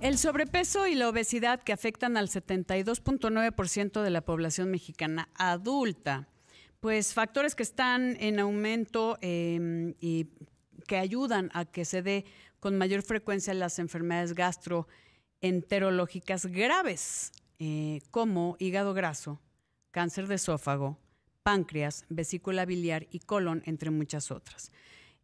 El sobrepeso y la obesidad que afectan al 72.9% de la población mexicana adulta, pues factores que están en aumento em, y que ayudan a que se dé con mayor frecuencia las enfermedades gastroenterológicas graves, eh, como hígado graso, cáncer de esófago, páncreas, vesícula biliar y colon, entre muchas otras.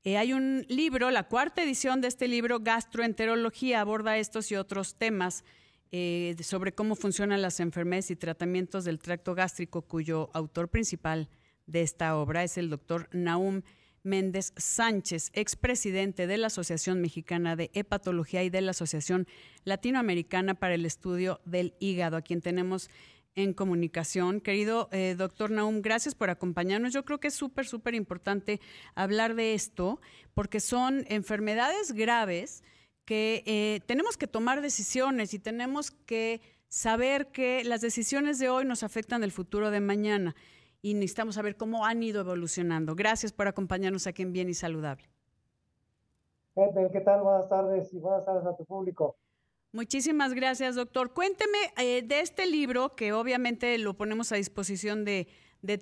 Eh, hay un libro, la cuarta edición de este libro, Gastroenterología, aborda estos y otros temas eh, sobre cómo funcionan las enfermedades y tratamientos del tracto gástrico, cuyo autor principal de esta obra es el doctor Naum Méndez Sánchez, expresidente de la Asociación Mexicana de Hepatología y de la Asociación Latinoamericana para el Estudio del Hígado, a quien tenemos en comunicación. Querido eh, doctor Naum, gracias por acompañarnos. Yo creo que es súper, súper importante hablar de esto porque son enfermedades graves que eh, tenemos que tomar decisiones y tenemos que saber que las decisiones de hoy nos afectan el futuro de mañana y necesitamos saber cómo han ido evolucionando. Gracias por acompañarnos aquí en Bien y Saludable. ¿Qué tal? Buenas tardes y buenas tardes a tu público. Muchísimas gracias, doctor. Cuénteme eh, de este libro, que obviamente lo ponemos a disposición de,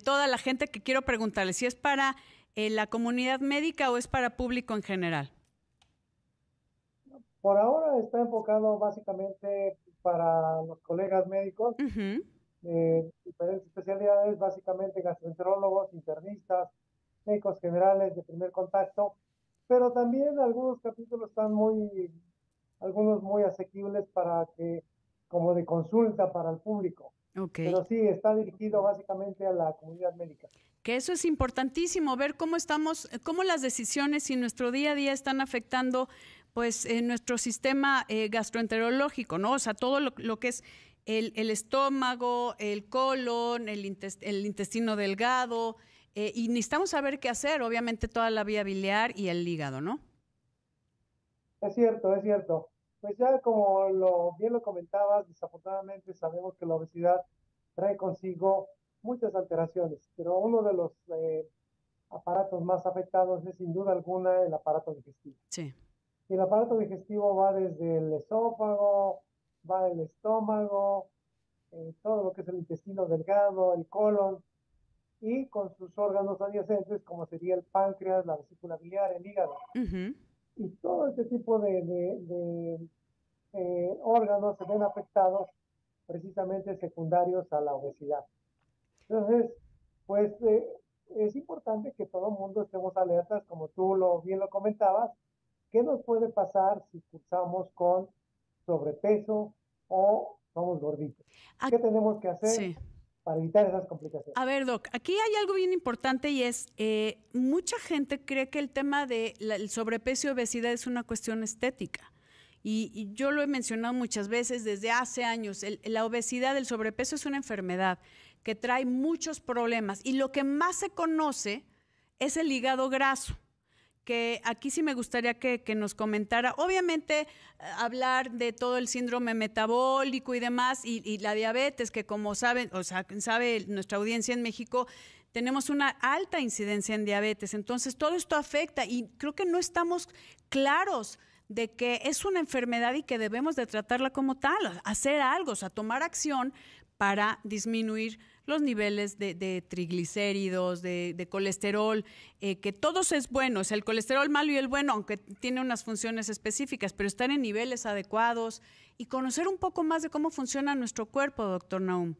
toda la gente que quiero preguntarle, si es para eh, la comunidad médica o es para público en general. Por ahora está enfocado básicamente para los colegas médicos de diferentes especialidades, básicamente gastroenterólogos, internistas, médicos generales de primer contacto, pero también algunos capítulos están muy algunos muy asequibles para que, como de consulta para el público. Pero sí, está dirigido básicamente a la comunidad médica. Que eso es importantísimo, ver cómo estamos, cómo las decisiones y nuestro día a día están afectando pues en nuestro sistema eh, gastroenterológico, ¿no? O sea, todo lo, que es el, estómago, el colon, el, intestino delgado, eh, y necesitamos saber qué hacer, obviamente toda la vía biliar y el hígado, ¿no? Es cierto, es cierto. Pues ya como lo bien lo comentabas, desafortunadamente sabemos que la obesidad trae consigo muchas alteraciones, pero uno de los eh, aparatos más afectados es sin duda alguna el aparato digestivo. Sí. El aparato digestivo va desde el esófago, va el estómago, eh, todo lo que es el intestino delgado, el colon, y con sus órganos adyacentes, como sería el páncreas, la vesícula biliar, el hígado y todo este tipo de, eh, órganos se ven afectados precisamente secundarios a la obesidad. Entonces, pues eh, es importante que todo el mundo estemos alertas, como tú lo, bien lo comentabas, ¿qué nos puede pasar si cursamos con sobrepeso o somos gorditos? ¿Qué tenemos que hacer? Para evitar esas complicaciones. A ver, Doc, aquí hay algo bien importante y es, eh, mucha gente cree que el tema del sobrepeso y obesidad es una cuestión estética. Y, yo lo he mencionado muchas veces desde hace años, la obesidad, el sobrepeso es una enfermedad que trae muchos problemas y lo que más se conoce es el hígado graso que aquí sí me gustaría que, nos comentara. Obviamente, eh, hablar de todo el síndrome metabólico y demás, y, la diabetes, que como saben, o sea, sabe nuestra audiencia en México, tenemos una alta incidencia en diabetes. Entonces, todo esto afecta y creo que no estamos claros de que es una enfermedad y que debemos de tratarla como tal, hacer algo, o sea, tomar acción para disminuir los niveles de, triglicéridos, de, colesterol, eh, que todos es bueno, es el colesterol malo y el bueno, aunque tiene unas funciones específicas, pero están en niveles adecuados y conocer un poco más de cómo funciona nuestro cuerpo, doctor Naum.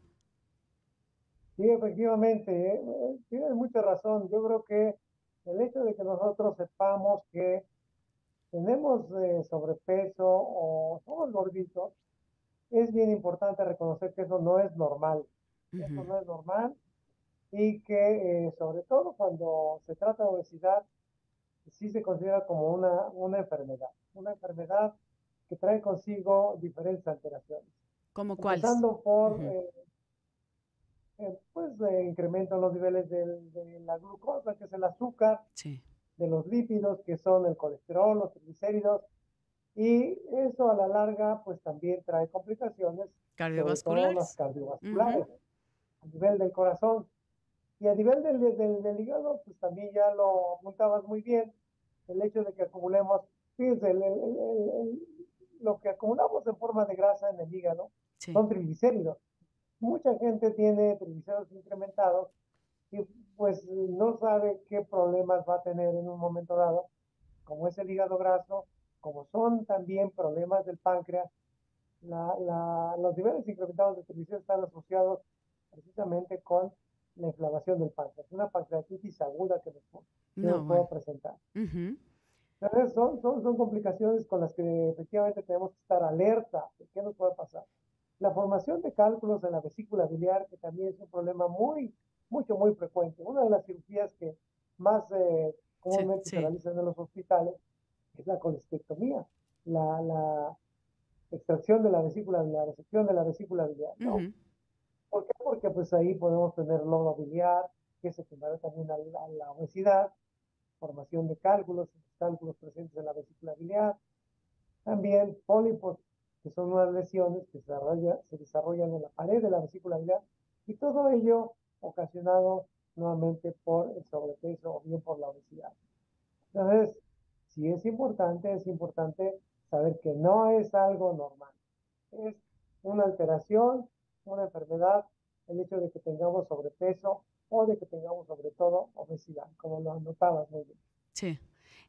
Sí, efectivamente, ¿eh? tienes mucha razón. Yo creo que el hecho de que nosotros sepamos que tenemos eh, sobrepeso o somos gorditos, es bien importante reconocer que eso no es normal. Eso no es normal y que eh, sobre todo cuando se trata de obesidad, sí se considera como una, una enfermedad, una enfermedad que trae consigo diferentes alteraciones. ¿Como cuáles? Empezando por, eh, eh, pues, incremento en los niveles de, la glucosa, que es el azúcar, de los lípidos, que son el colesterol, los triglicéridos, y eso a la larga, pues, también trae complicaciones. Cardiovasculares. cardiovasculares a nivel del corazón. Y a nivel del, del, hígado, pues también ya lo apuntabas muy bien, el hecho de que acumulemos, fíjense, lo que acumulamos en forma de grasa en el hígado son triglicéridos. Mucha gente tiene triglicéridos incrementados y pues no sabe qué problemas va a tener en un momento dado, como es el hígado graso, como son también problemas del páncreas. los niveles incrementados de triglicéridos están asociados precisamente con la inflamación del páncreas, una pancreatitis aguda que nos, puede presentar. Entonces, son, son, son complicaciones con las que efectivamente tenemos que estar alerta de qué nos puede pasar. La formación de cálculos en la vesícula biliar, que también es un problema muy, mucho, muy frecuente. Una de las cirugías que más eh, comúnmente se realizan en los hospitales es la colestectomía, la, la extracción de la vesícula, la resección de la vesícula biliar. ¿no? ¿Por qué? Porque pues ahí podemos tener lodo biliar, que se equivalente también a la, obesidad, formación de cálculos, cálculos presentes en la vesícula biliar, también pólipos que son unas lesiones que se, se desarrollan en la pared de la vesícula biliar, y todo ello ocasionado nuevamente por el sobrepeso o bien por la obesidad. Entonces, si es importante, es importante saber que no es algo normal. Es una alteración, una enfermedad, el hecho de que tengamos sobrepeso o de que tengamos sobre todo obesidad, como lo anotabas muy bien. Sí.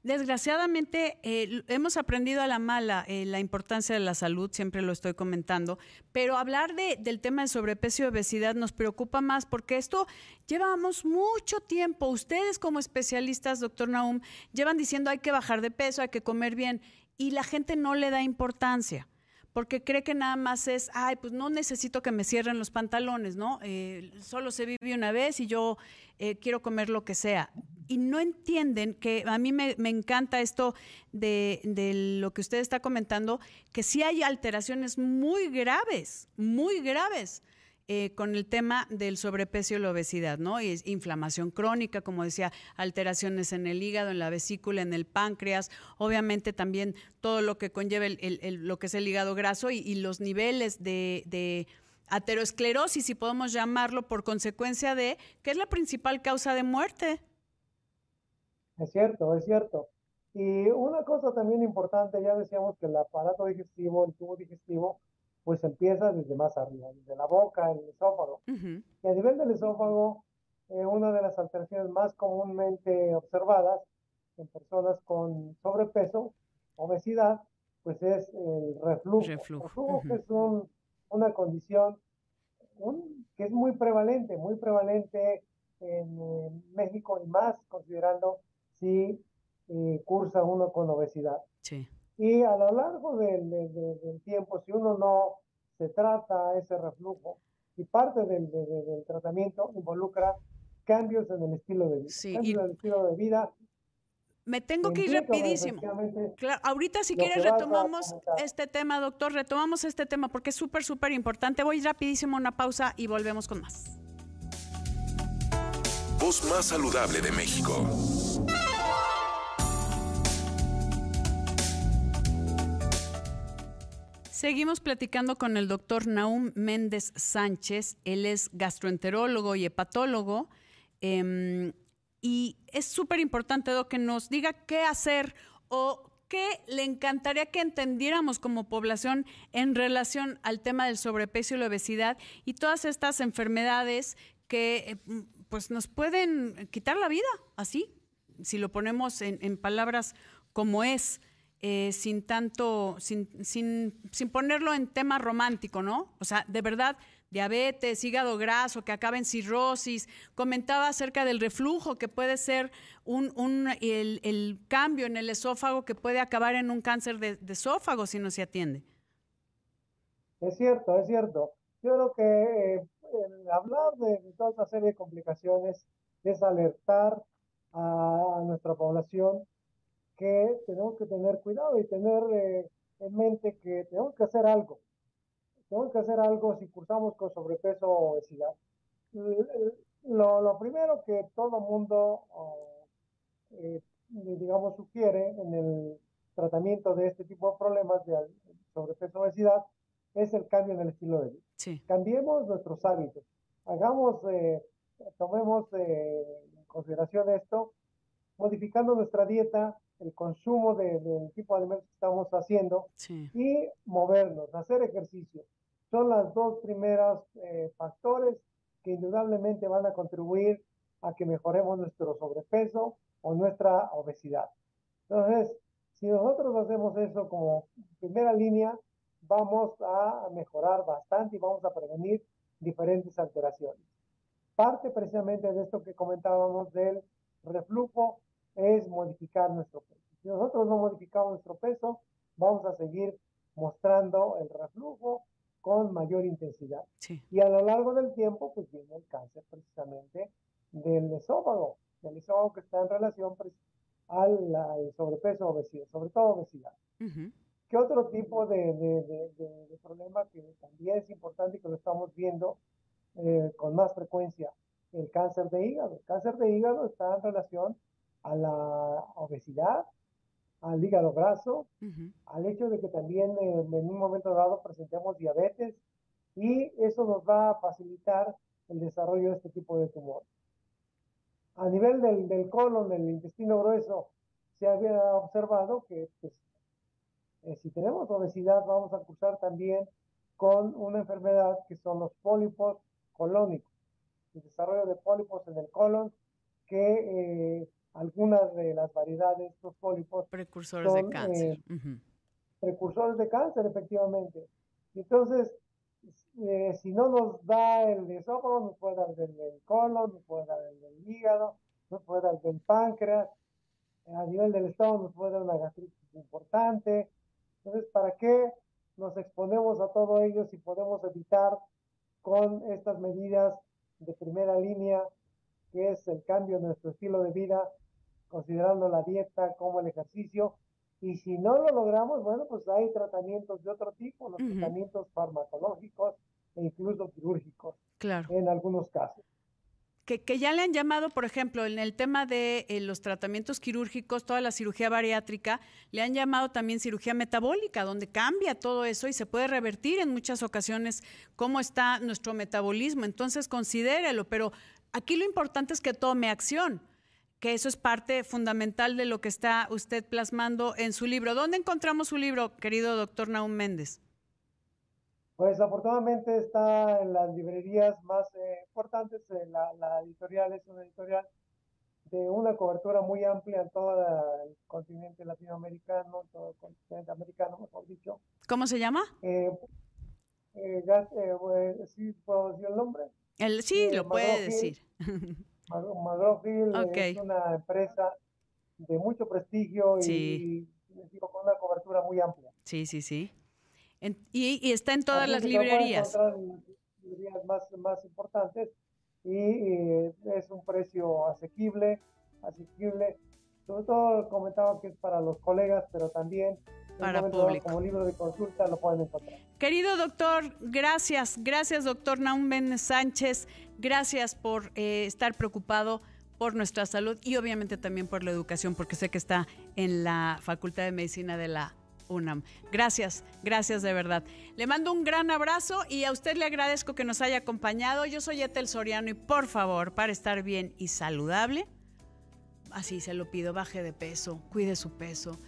Desgraciadamente, eh, hemos aprendido a la mala eh, la importancia de la salud, siempre lo estoy comentando, pero hablar de, del tema de sobrepeso y obesidad nos preocupa más porque esto llevamos mucho tiempo. Ustedes como especialistas, doctor Naum, llevan diciendo hay que bajar de peso, hay que comer bien y la gente no le da importancia porque cree que nada más es, ay, pues no necesito que me cierren los pantalones, ¿no? Eh, solo se vive una vez y yo eh, quiero comer lo que sea. Y no entienden que a mí me, encanta esto de, de, lo que usted está comentando, que sí hay alteraciones muy graves, muy graves eh, con el tema del sobrepeso y la obesidad, ¿no? Y inflamación crónica, como decía, alteraciones en el hígado, en la vesícula, en el páncreas, obviamente también todo lo que conlleva el, lo que es el hígado graso y, los niveles de, de aterosclerosis, si podemos llamarlo, por consecuencia de, que es la principal causa de muerte. Es cierto, es cierto. Y una cosa también importante, ya decíamos que el aparato digestivo, el tubo digestivo, pues empieza desde más arriba, desde la boca, el esófago. Y a nivel del esófago, eh, una de las alteraciones más comúnmente observadas en personas con sobrepeso, obesidad, pues es el reflujo. Reflujo, es una condición que es muy prevalente, muy prevalente en, México y más considerando si eh, cursa uno con obesidad. Sí. Y a lo largo del tiempo, si uno no se trata ese reflujo, y parte del, tratamiento involucra cambios en el estilo de vida. Sí, cambios en el estilo de vida. Me tengo que ir rapidísimo. Claro, ahorita si quieres retomamos este tema, doctor, retomamos este tema porque es súper, súper importante. Voy rapidísimo a una pausa y volvemos con más. Voz más saludable de México. Seguimos platicando con el doctor Naum Méndez Sánchez. Él es gastroenterólogo y hepatólogo. Em, y es súper importante, que nos diga qué hacer o qué le encantaría que entendiéramos como población en relación al tema del sobrepeso y la obesidad y todas estas enfermedades que eh, pues nos pueden quitar la vida, así, si lo ponemos en palabras como es. Eh, sin tanto, sin, sin, sin, ponerlo en tema romántico, ¿no? O sea, de verdad, diabetes, hígado graso, que acaba en cirrosis. Comentaba acerca del reflujo, que puede ser un, un el, el, cambio en el esófago que puede acabar en un cáncer de, esófago si no se atiende. Es cierto, es cierto. Yo creo que eh, hablar de, toda esta serie de complicaciones es alertar a nuestra población que tenemos que tener cuidado y tener eh, en mente que tenemos que hacer algo. Tenemos que hacer algo si cursamos con sobrepeso o obesidad. Lo, lo primero que todo mundo, eh, digamos, sugiere en el tratamiento de este tipo de problemas de sobrepeso o obesidad es el cambio en el estilo de vida. Cambiemos nuestros hábitos. Hagamos, eh, tomemos en consideración esto, modificando nuestra dieta, el consumo de- del tipo de alimentos que estamos haciendo Sí. y movernos, hacer ejercicio. Son las dos primeras eh, factores que indudablemente van a contribuir a que mejoremos nuestro sobrepeso o nuestra obesidad. Entonces, si nosotros hacemos eso como primera línea, vamos a mejorar bastante y vamos a prevenir diferentes alteraciones. Parte precisamente de esto que comentábamos del reflujo es modificar nuestro peso. Si nosotros no modificamos nuestro peso, vamos a seguir mostrando el reflujo con mayor intensidad. Sí. Y a lo largo del tiempo, pues viene el cáncer precisamente del esófago, del esófago que está en relación pues, al, al sobrepeso o obesidad, sobre todo obesidad. ¿Qué otro tipo de, de- de- de- de problema que también es importante y que lo estamos viendo eh, con más frecuencia? El cáncer de hígado. El cáncer de hígado está en relación a la obesidad, al hígado graso, Ujú. al hecho de que también eh, en un momento dado presentemos diabetes y eso nos va a facilitar el desarrollo de este tipo de tumor. A nivel del, del colon, del intestino grueso, se había observado que pues, eh, si tenemos obesidad vamos a cursar también con una enfermedad que son los pólipos colónicos, el desarrollo de pólipos en el colon, que eh, algunas de las variedades de estos pólipos Precursores de cáncer. eh, precursores de cáncer, efectivamente. Entonces, eh, si no nos da el esófago, nos puede dar del, del colon, nos puede dar el del hígado, nos puede dar del páncreas, a nivel del estómago nos puede dar una gastritis importante. Entonces, ¿para qué nos exponemos a todo ello si podemos evitar con estas medidas de primera línea, que es el cambio de nuestro estilo de vida, considerando la dieta como el ejercicio? Y si no lo logramos, bueno, pues hay tratamientos de otro tipo, los tratamientos farmacológicos e incluso quirúrgicos Claro. en algunos casos. Que, que ya le han llamado, por ejemplo, en el tema de eh, los tratamientos quirúrgicos, toda la cirugía bariátrica, le han llamado también cirugía metabólica, donde cambia todo eso y se puede revertir en muchas ocasiones cómo está nuestro metabolismo. Entonces, considérelo, pero aquí lo importante es que tome acción, que eso es parte fundamental de lo que está usted plasmando en su libro. ¿Dónde encontramos su libro, querido doctor Naum Méndez? Pues afortunadamente está en las librerías más eh, importantes. eh, la, la editorial es una editorial de una cobertura muy amplia en todo el continente latinoamericano, en todo el continente americano, mejor dicho. ¿Cómo se llama? Eh, pues, ¿sí puedo decir el nombre? El, sí, lo puede McGraw-Hill. decir. Mag- McGraw-Hill eh, Ok. es una empresa de mucho prestigio y, Sí. y, digo, con una cobertura muy amplia. Sí, sí, sí. En- y, y está en todas Así las librerías. en las librerías más, más importantes y eh, es un precio asequible, asequible. Sobre todo comentaba que es para los colegas, pero también Para momento público. como libro de consulta lo pueden encontrar. Querido doctor, gracias, gracias doctor Naum Méndez Sánchez, gracias por eh, estar preocupado por nuestra salud y obviamente también por la educación, porque sé que está en la Facultad de Medicina de la UNAM. Gracias, gracias de verdad. Le mando un gran abrazo y a usted le agradezco que nos haya acompañado. Yo soy Etel Soriano y por favor, para estar bien y saludable, así se lo pido, baje de peso, cuide su peso.